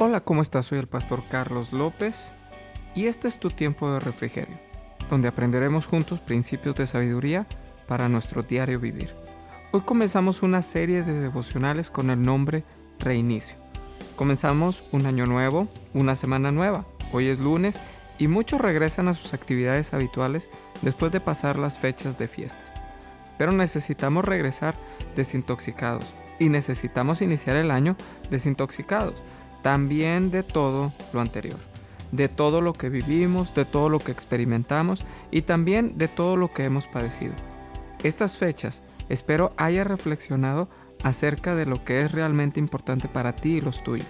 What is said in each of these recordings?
Hola, ¿cómo estás? Soy el pastor Carlos López y este es tu tiempo de refrigerio, donde aprenderemos juntos principios de sabiduría para nuestro diario vivir. Hoy comenzamos una serie de devocionales con el nombre Reinicio. Comenzamos un año nuevo, una semana nueva. Hoy es lunes y muchos regresan a sus actividades habituales después de pasar las fechas de fiestas. Pero necesitamos regresar desintoxicados y necesitamos iniciar el año desintoxicados también de todo lo anterior, de todo lo que vivimos, de todo lo que experimentamos y también de todo lo que hemos padecido. Estas fechas espero haya reflexionado acerca de lo que es realmente importante para ti y los tuyos,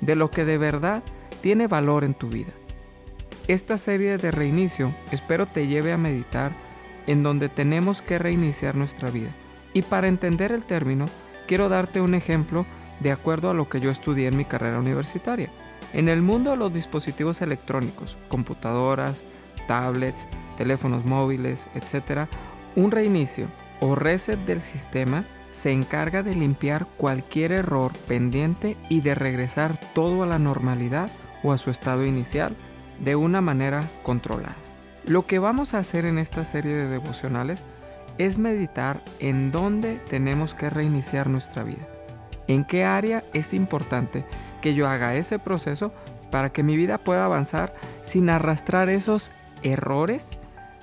de lo que de verdad tiene valor en tu vida. Esta serie de reinicio espero te lleve a meditar en donde tenemos que reiniciar nuestra vida. Y para entender el término, quiero darte un ejemplo de acuerdo a lo que yo estudié en mi carrera universitaria. En el mundo de los dispositivos electrónicos, computadoras, tablets, teléfonos móviles, etc., un reinicio o reset del sistema se encarga de limpiar cualquier error pendiente y de regresar todo a la normalidad o a su estado inicial de una manera controlada. Lo que vamos a hacer en esta serie de devocionales es meditar en dónde tenemos que reiniciar nuestra vida en qué área es importante que yo haga ese proceso para que mi vida pueda avanzar sin arrastrar esos errores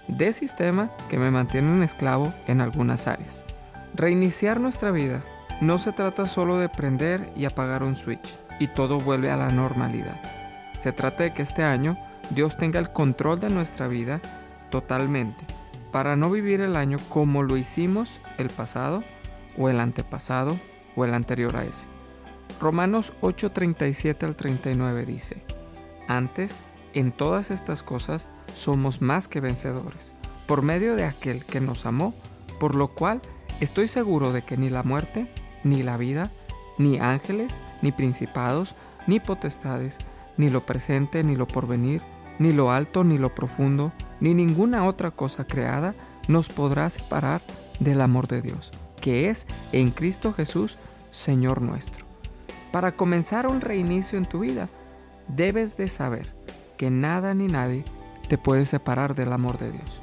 de sistema que me mantienen esclavo en algunas áreas. Reiniciar nuestra vida no se trata solo de prender y apagar un switch y todo vuelve a la normalidad. Se trata de que este año Dios tenga el control de nuestra vida totalmente para no vivir el año como lo hicimos el pasado o el antepasado o el anterior a ese. Romanos 8:37 al 39 dice, Antes, en todas estas cosas, somos más que vencedores, por medio de aquel que nos amó, por lo cual estoy seguro de que ni la muerte, ni la vida, ni ángeles, ni principados, ni potestades, ni lo presente, ni lo porvenir, ni lo alto, ni lo profundo, ni ninguna otra cosa creada nos podrá separar del amor de Dios, que es en Cristo Jesús, Señor nuestro. Para comenzar un reinicio en tu vida, debes de saber que nada ni nadie te puede separar del amor de Dios.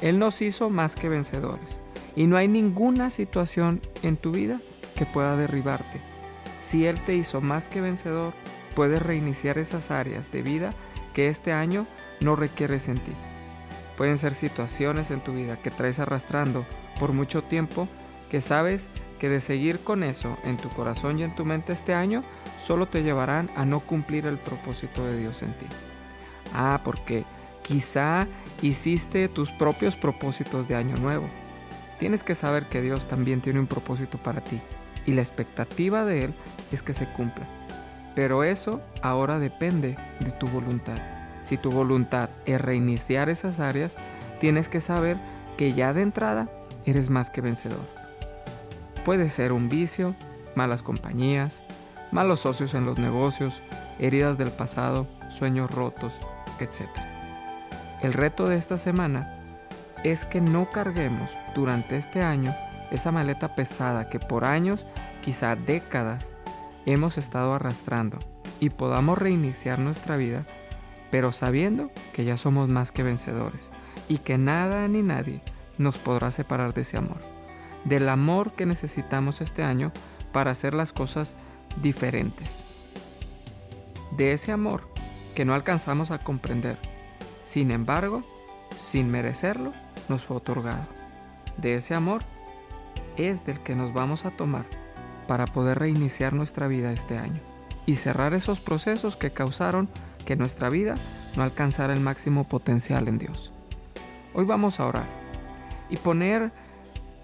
Él nos hizo más que vencedores y no hay ninguna situación en tu vida que pueda derribarte. Si Él te hizo más que vencedor, puedes reiniciar esas áreas de vida que este año no requieres en ti. Pueden ser situaciones en tu vida que traes arrastrando por mucho tiempo que sabes que de seguir con eso en tu corazón y en tu mente este año solo te llevarán a no cumplir el propósito de Dios en ti. Ah, porque quizá hiciste tus propios propósitos de año nuevo. Tienes que saber que Dios también tiene un propósito para ti y la expectativa de Él es que se cumpla. Pero eso ahora depende de tu voluntad. Si tu voluntad es reiniciar esas áreas, tienes que saber que ya de entrada eres más que vencedor. Puede ser un vicio, malas compañías, malos socios en los negocios, heridas del pasado, sueños rotos, etc. El reto de esta semana es que no carguemos durante este año esa maleta pesada que por años, quizá décadas, hemos estado arrastrando y podamos reiniciar nuestra vida, pero sabiendo que ya somos más que vencedores y que nada ni nadie nos podrá separar de ese amor del amor que necesitamos este año para hacer las cosas diferentes. De ese amor que no alcanzamos a comprender. Sin embargo, sin merecerlo, nos fue otorgado. De ese amor es del que nos vamos a tomar para poder reiniciar nuestra vida este año y cerrar esos procesos que causaron que nuestra vida no alcanzara el máximo potencial en Dios. Hoy vamos a orar y poner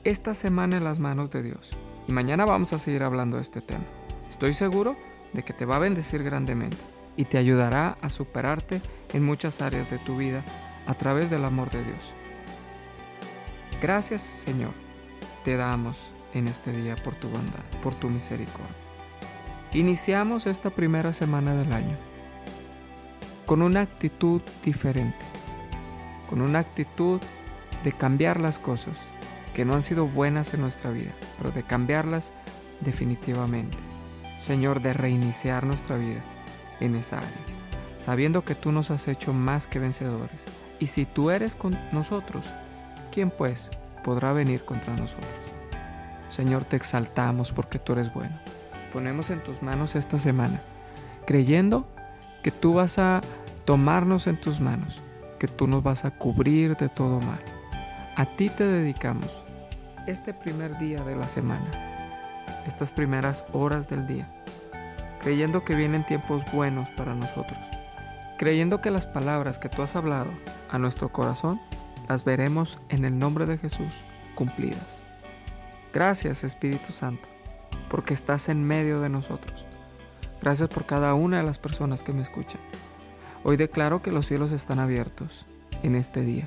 esta semana en las manos de Dios. Y mañana vamos a seguir hablando de este tema. Estoy seguro de que te va a bendecir grandemente y te ayudará a superarte en muchas áreas de tu vida a través del amor de Dios. Gracias Señor, te damos en este día por tu bondad, por tu misericordia. Iniciamos esta primera semana del año con una actitud diferente, con una actitud de cambiar las cosas, que no han sido buenas en nuestra vida, pero de cambiarlas definitivamente. Señor, de reiniciar nuestra vida en esa área, sabiendo que tú nos has hecho más que vencedores. Y si tú eres con nosotros, ¿quién pues podrá venir contra nosotros? Señor, te exaltamos porque tú eres bueno. Ponemos en tus manos esta semana, creyendo que tú vas a tomarnos en tus manos, que tú nos vas a cubrir de todo mal. A ti te dedicamos este primer día de la semana, estas primeras horas del día, creyendo que vienen tiempos buenos para nosotros, creyendo que las palabras que tú has hablado a nuestro corazón las veremos en el nombre de Jesús cumplidas. Gracias Espíritu Santo, porque estás en medio de nosotros. Gracias por cada una de las personas que me escuchan. Hoy declaro que los cielos están abiertos en este día.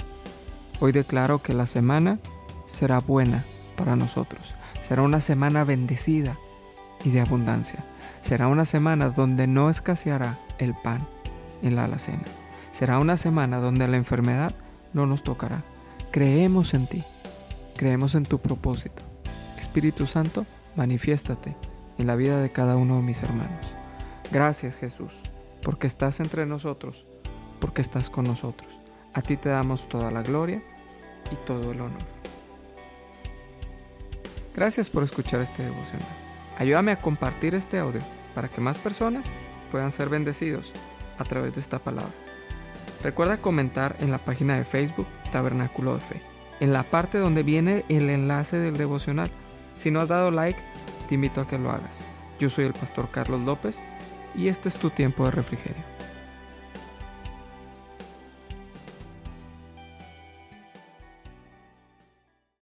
Hoy declaro que la semana será buena para nosotros. Será una semana bendecida y de abundancia. Será una semana donde no escaseará el pan en la alacena. Será una semana donde la enfermedad no nos tocará. Creemos en ti. Creemos en tu propósito. Espíritu Santo, manifiéstate en la vida de cada uno de mis hermanos. Gracias Jesús, porque estás entre nosotros, porque estás con nosotros. A ti te damos toda la gloria y todo el honor. Gracias por escuchar este devocional. Ayúdame a compartir este audio para que más personas puedan ser bendecidos a través de esta palabra. Recuerda comentar en la página de Facebook Tabernáculo de Fe, en la parte donde viene el enlace del devocional. Si no has dado like, te invito a que lo hagas. Yo soy el pastor Carlos López y este es tu tiempo de refrigerio.